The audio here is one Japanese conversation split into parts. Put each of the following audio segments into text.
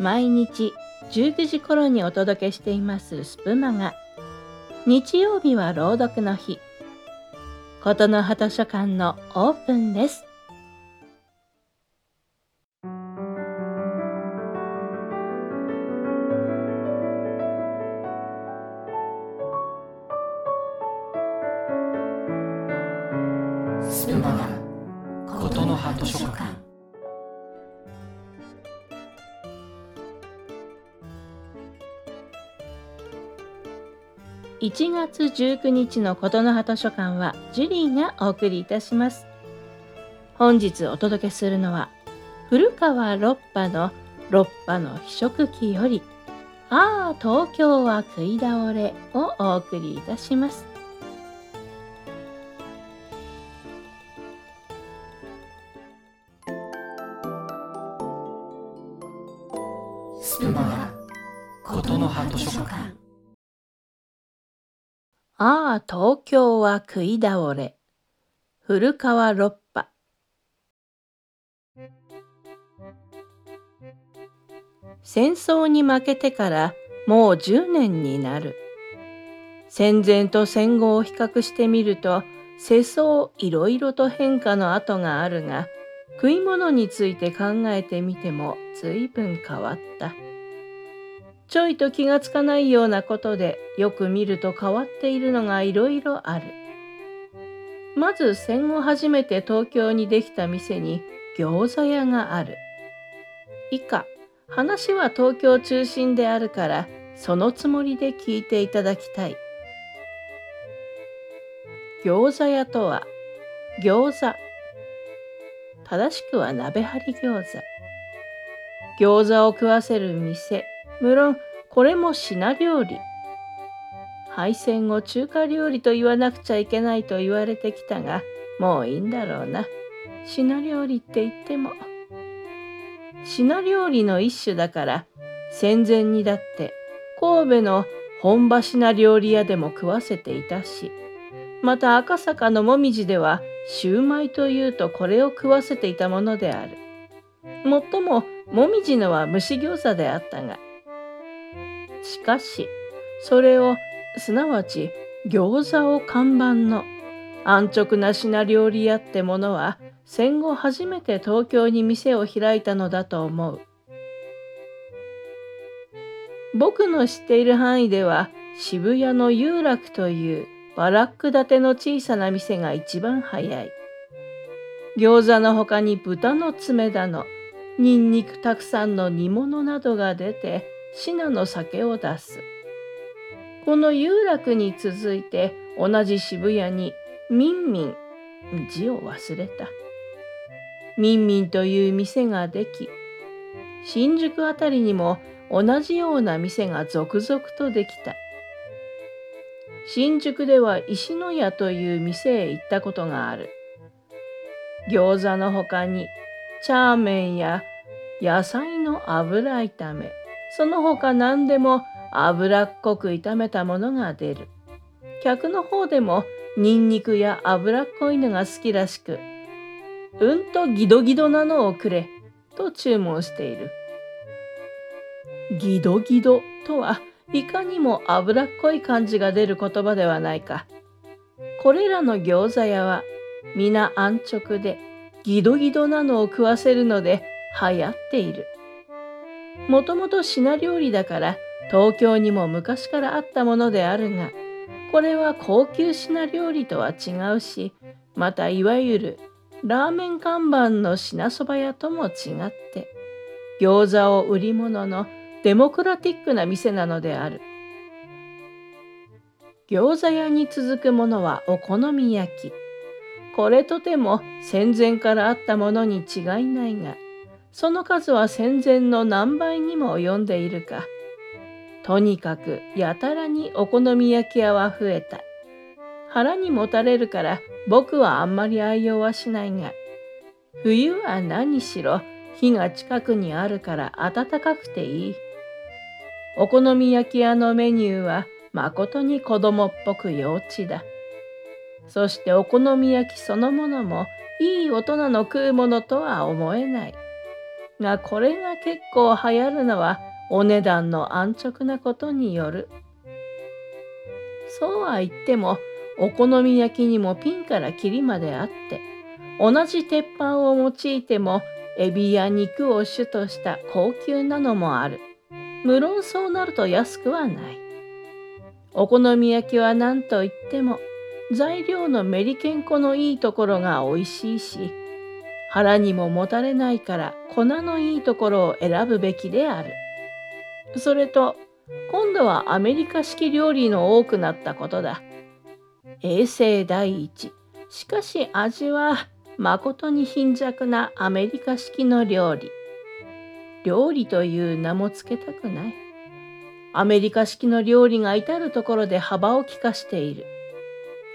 毎日19時頃にお届けしていますスプマが日曜日は朗読の日。琴の葉図書館のオープンです。スプマガ。琴の葉図書館。1月19日の琴の葉図書館はジュリーがお送りいたします。本日お届けするのは古川六波の六波の非色記よりああ東京は食い倒れをお送りいたします。スプマガ琴の葉図書館。ああ東京は食い倒れ。古川六波。戦争に負けてからもう10年になる。戦前と戦後を比較してみると世相いろいろと変化の跡があるが食い物について考えてみても随分変わった。ちょいと気がつかないようなことでよく見ると変わっているのがいろいろある。まず戦後初めて東京にできた店に餃子屋がある。以下話は東京中心であるからそのつもりで聞いていただきたい。餃子屋とは餃子。正しくは鍋張り餃子。餃子を食わせる店。無論これも品料理。配線を中華料理と言わなくちゃいけないと言われてきたがもういいんだろうな。品料理って言っても。品料理の一種だから戦前にだって神戸の本場品料理屋でも食わせていたしまた赤坂のもみじではシューマイというとこれを食わせていたものである。もっとももみじのは蒸し餃子であったがしかしそれをすなわち餃子を看板の安直な品料理屋ってものは戦後初めて東京に店を開いたのだと思う。僕の知っている範囲では渋谷の有楽というバラック建ての小さな店が一番早い。餃子の他に豚の爪だの、ニンニクたくさんの煮物などが出て、品の酒を出す。この有楽に続いて同じ渋谷にミンミン、字を忘れた。ミンミンという店ができ、新宿あたりにも同じような店が続々とできた。新宿では石の屋という店へ行ったことがある。餃子の他にチャーメンや野菜の油炒め、その他何でも脂っこく炒めたものが出る。客の方でもニンニクや脂っこいのが好きらしく、うんとギドギドなのをくれ、と注文している。ギドギドとはいかにも脂っこい感じが出る言葉ではないか。これらの餃子屋は皆安直でギドギドなのを食わせるので流行っている。もともと品料理だから東京にも昔からあったものであるが、これは高級品料理とは違うし、またいわゆるラーメン看板の品そば屋とも違って、餃子を売り物のデモクラティックな店なのである。餃子屋に続くものはお好み焼き。これとても戦前からあったものに違いないが、その数は戦前の何倍にも及んでいるか。とにかくやたらにお好み焼き屋は増えた。腹にもたれるから僕はあんまり愛用はしないが、冬は何しろ火が近くにあるから暖かくていい。お好み焼き屋のメニューはまことに子供っぽく幼稚だ。そしてお好み焼きそのものもいい大人の食うものとは思えない。がこれが結構流行るのはお値段の安直なことによる。そうは言ってもお好み焼きにもピンからキリまであって同じ鉄板を用いてもエビや肉を主とした高級なのもある。無論そうなると安くはない。お好み焼きは何と言っても材料のメリケン粉のいいところが美味しいし腹にももたれないから粉のいいところを選ぶべきである。それと今度はアメリカ式料理の多くなったことだ。衛生第一。しかし味は誠に貧弱なアメリカ式の料理。料理という名もつけたくない。アメリカ式の料理が至るところで幅を利かしている。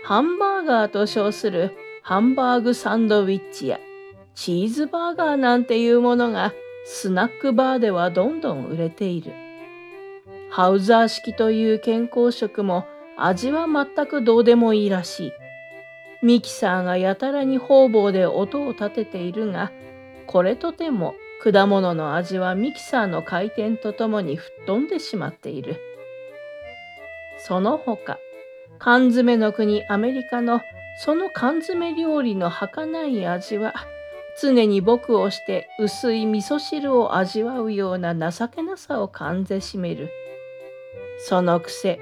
ハンバーガーと称するハンバーグサンドウィッチやチーズバーガーなんていうものがスナックバーではどんどん売れている。ハウザー式という健康食も味は全くどうでもいいらしい。ミキサーがやたらに方々で音を立てているが、これとても果物の味はミキサーの回転とともに吹っ飛んでしまっている。その他、缶詰の国アメリカのその缶詰料理の儚い味は、常に僕をして薄い味噌汁を味わうような情けなさを感ぜしめる。そのくせ、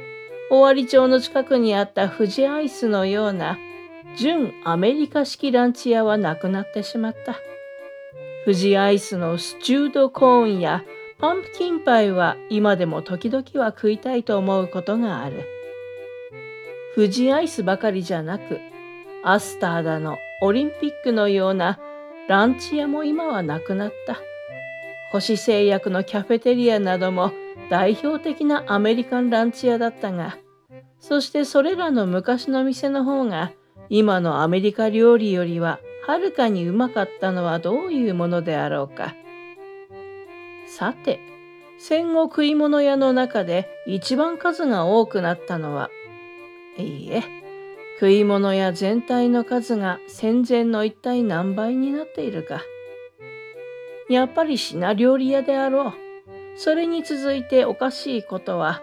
尾張町の近くにあった富士アイスのような純アメリカ式ランチ屋はなくなってしまった。富士アイスのスチュードコーンやパンプキンパイは今でも時々は食いたいと思うことがある。富士アイスばかりじゃなく、アスターだのオリンピックのようなランチ屋も今はなくなった。星製薬のキャフェテリアなども代表的なアメリカンランチ屋だったが、そしてそれらの昔の店の方が今のアメリカ料理よりははるかにうまかったのはどういうものであろうか。さて、戦後食い物屋の中で一番数が多くなったのは、いいえ、食い物屋全体の数が戦前の一体何倍になっているか。やっぱり品料理屋であろう。それに続いておかしいことは、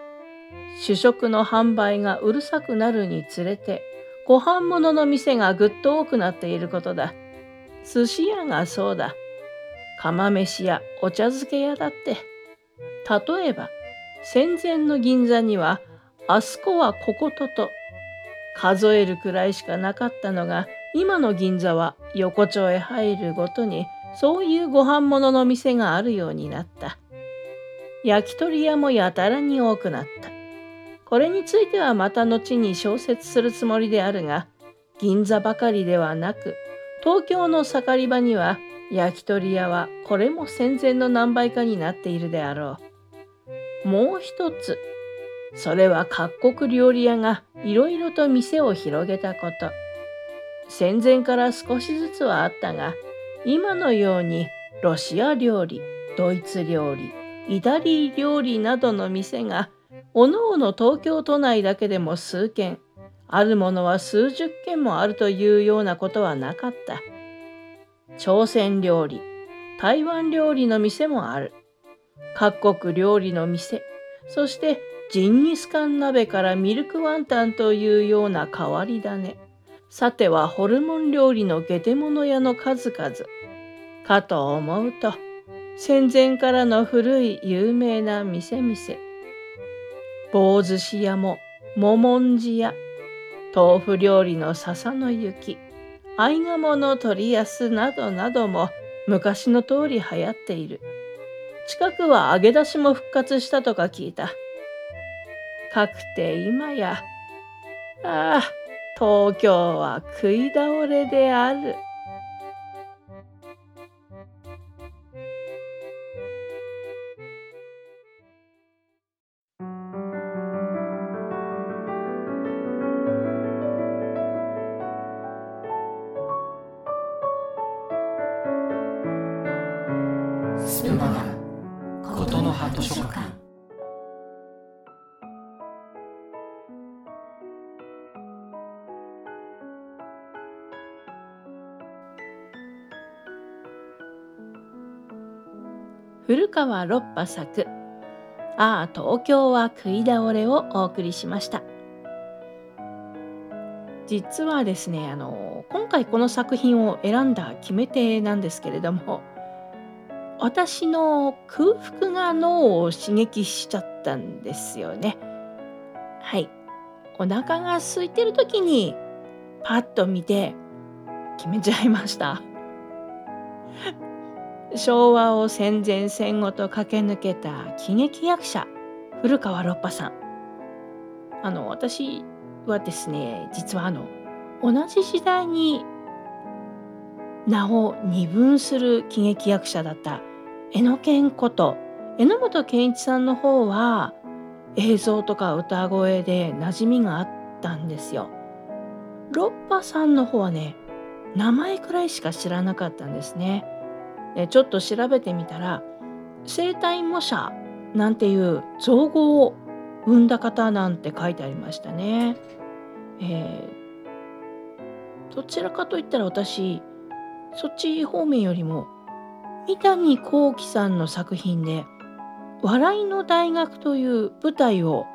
主食の販売がうるさくなるにつれて、ご飯物の店がぐっと多くなっていることだ。寿司屋がそうだ。釜飯やお茶漬け屋だって。例えば、戦前の銀座には、あそこはこことと、数えるくらいしかなかったのが、今の銀座は横丁へ入るごとに、そういうご飯物の店があるようになった。焼き鳥屋もやたらに多くなった。これについてはまた後に小説するつもりであるが、銀座ばかりではなく、東京の盛り場には焼き鳥屋はこれも戦前の何倍かになっているであろう。もう一つ、それは各国料理屋がいろいろと店を広げたこと。戦前から少しずつはあったが、今のようにロシア料理、ドイツ料理、イタリー料理などの店がおのおの東京都内だけでも数軒あるものは数十軒もあるというようなことはなかった朝鮮料理台湾料理の店もある各国料理の店そしてジンギスカン鍋からミルクワンタンというような変わり種さてはホルモン料理の下手物屋の数々かと思うと戦前からの古い有名な店々。棒寿司屋も、ももんじ屋、豆腐料理の笹の雪、合鴨の取安などなども昔の通り流行っている。近くは揚げ出しも復活したとか聞いた。かくて今や、ああ、東京は食い倒れである。スプマガことの葉図書館古川六波作「ああ東京は食い倒れ」をお送りしました。実はですねあの今回この作品を選んだ決め手なんですけれども私の空腹が脳を刺激しちゃったんですよね。はい。お腹が空いてる時にパッと見て決めちゃいました。昭和を戦前戦後と駆け抜けた喜劇役者古川六波さんあの私はですね実はあの同じ時代に名を二分する喜劇役者だった榎野健こと榎本健一さんの方は映像とか歌声で馴染みがあったんですよ。六波さんの方はね名前くらいしか知らなかったんですね。でちょっと調べてみたら生体模写なんていう造語を生んだ方なんて書いてありましたね。えー、どちらかといったら私そっち方面よりも三谷幸喜さんの作品で「笑いの大学」という舞台を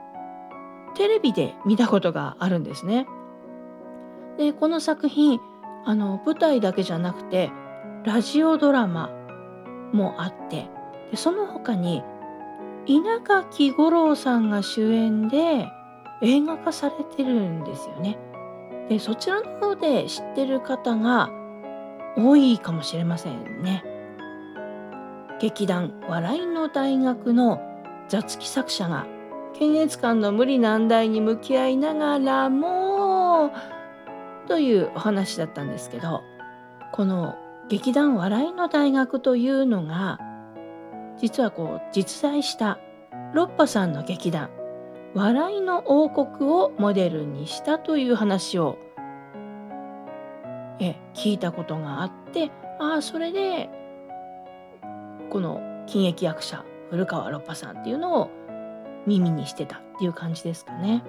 テレビで見たことがあるんですね。でこの作品あの舞台だけじゃなくてラジオドラマもあってでその他に稲垣吾郎さんが主演で映画化されてるんですよね。でそちらの方で知ってる方が多いかもしれませんね。劇団笑いの大学の座付き作者が検閲官の無理難題に向き合いながらもというお話だったんですけどこの劇団笑いの大学というのが実はこう実在したロッパさんの劇団笑いの王国をモデルにしたという話をえ聞いたことがあってああそれでこの喜劇役者古川ロッパさんっていうのを耳にしてたっていう感じですかね。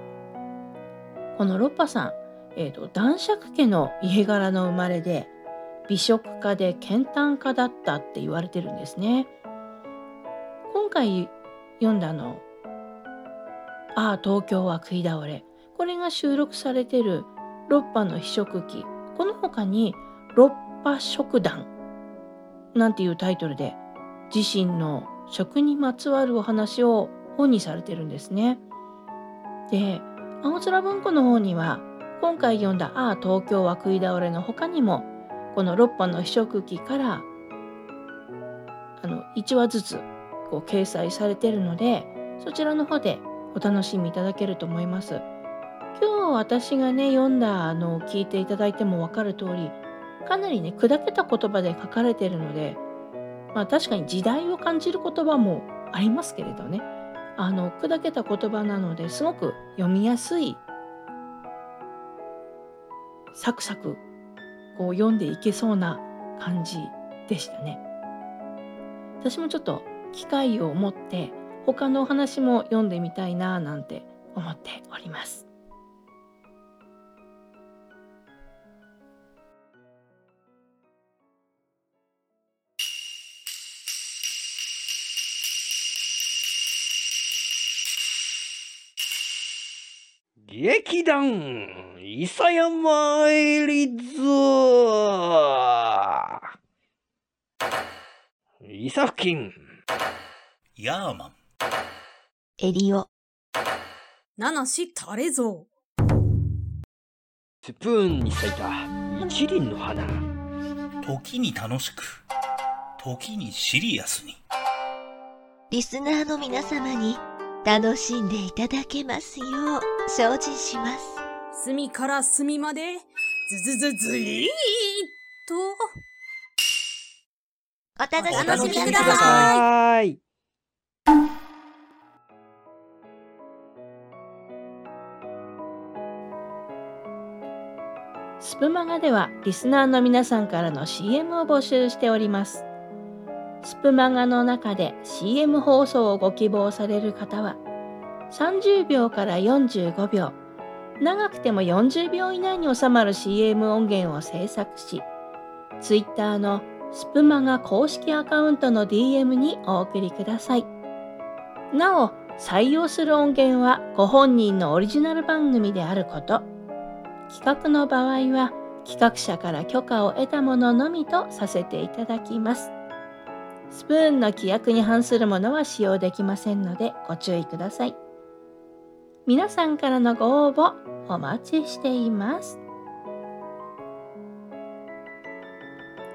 このロッパさん、えーと、男爵家の家柄の生まれで美食家で健胆家だったって言われてるんですね。今回読んだの「ああ東京は食い倒れ」これが収録されてる「六波の非食記」この他に「六波食団」なんていうタイトルで自身の食にまつわるお話を本にされてるんですね。で青空文庫の方には今回読んだ「ああ東京は食い倒れ」の他にもこの6波の非食記からあの1話ずつこう掲載されてるのでそちらの方でお楽しみいただけると思います。今日私がね読んだあの聞いていただいても分かる通りかなりね砕けた言葉で書かれてるのでまあ確かに時代を感じる言葉もありますけれどねあの砕けた言葉なのですごく読みやすいサクサクこう読んでいけそうな感じでしたね。私もちょっと機会を持って他のお話も読んでみたいななんて思っております。劇団伊佐山エリズ伊佐付近ヤーマン。エリオ。七しタレゾスプーンに咲いた。一輪の花。時に楽しく。時にシリアスに。リスナーの皆様に楽しんでいただけますよう精進します隅から隅までズズズズリーっとお楽しみくださいさいはいスプマガではリスナーの皆さんからの CM を募集しております。スプマガの中で CM 放送をご希望される方は30秒から45秒長くても40秒以内に収まる CM 音源を制作し Twitter のスプマガ公式アカウントの DM にお送りください。なお、採用する音源はご本人のオリジナル番組であること。企画の場合は企画者から許可を得たもののみとさせていただきます。スプーンの規約に反するものは使用できませんのでご注意ください。皆さんからのご応募お待ちしています。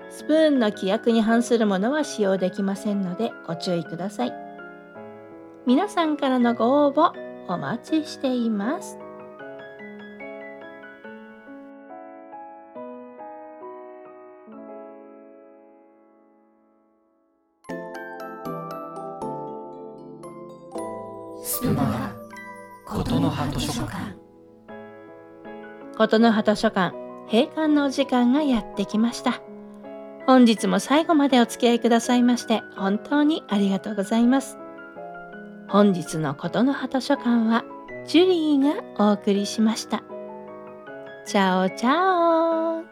スプーンの規約に反するものは使用できませんのでご注意ください。皆さんからのご応募お待ちしています。ことの葉図書館ことの葉図書館閉館のお時間がやってきました。本日も最後までお付き合いくださいまして本当にありがとうございます。本日のことの葉図書館はジュリーがお送りしました。チャオチャオ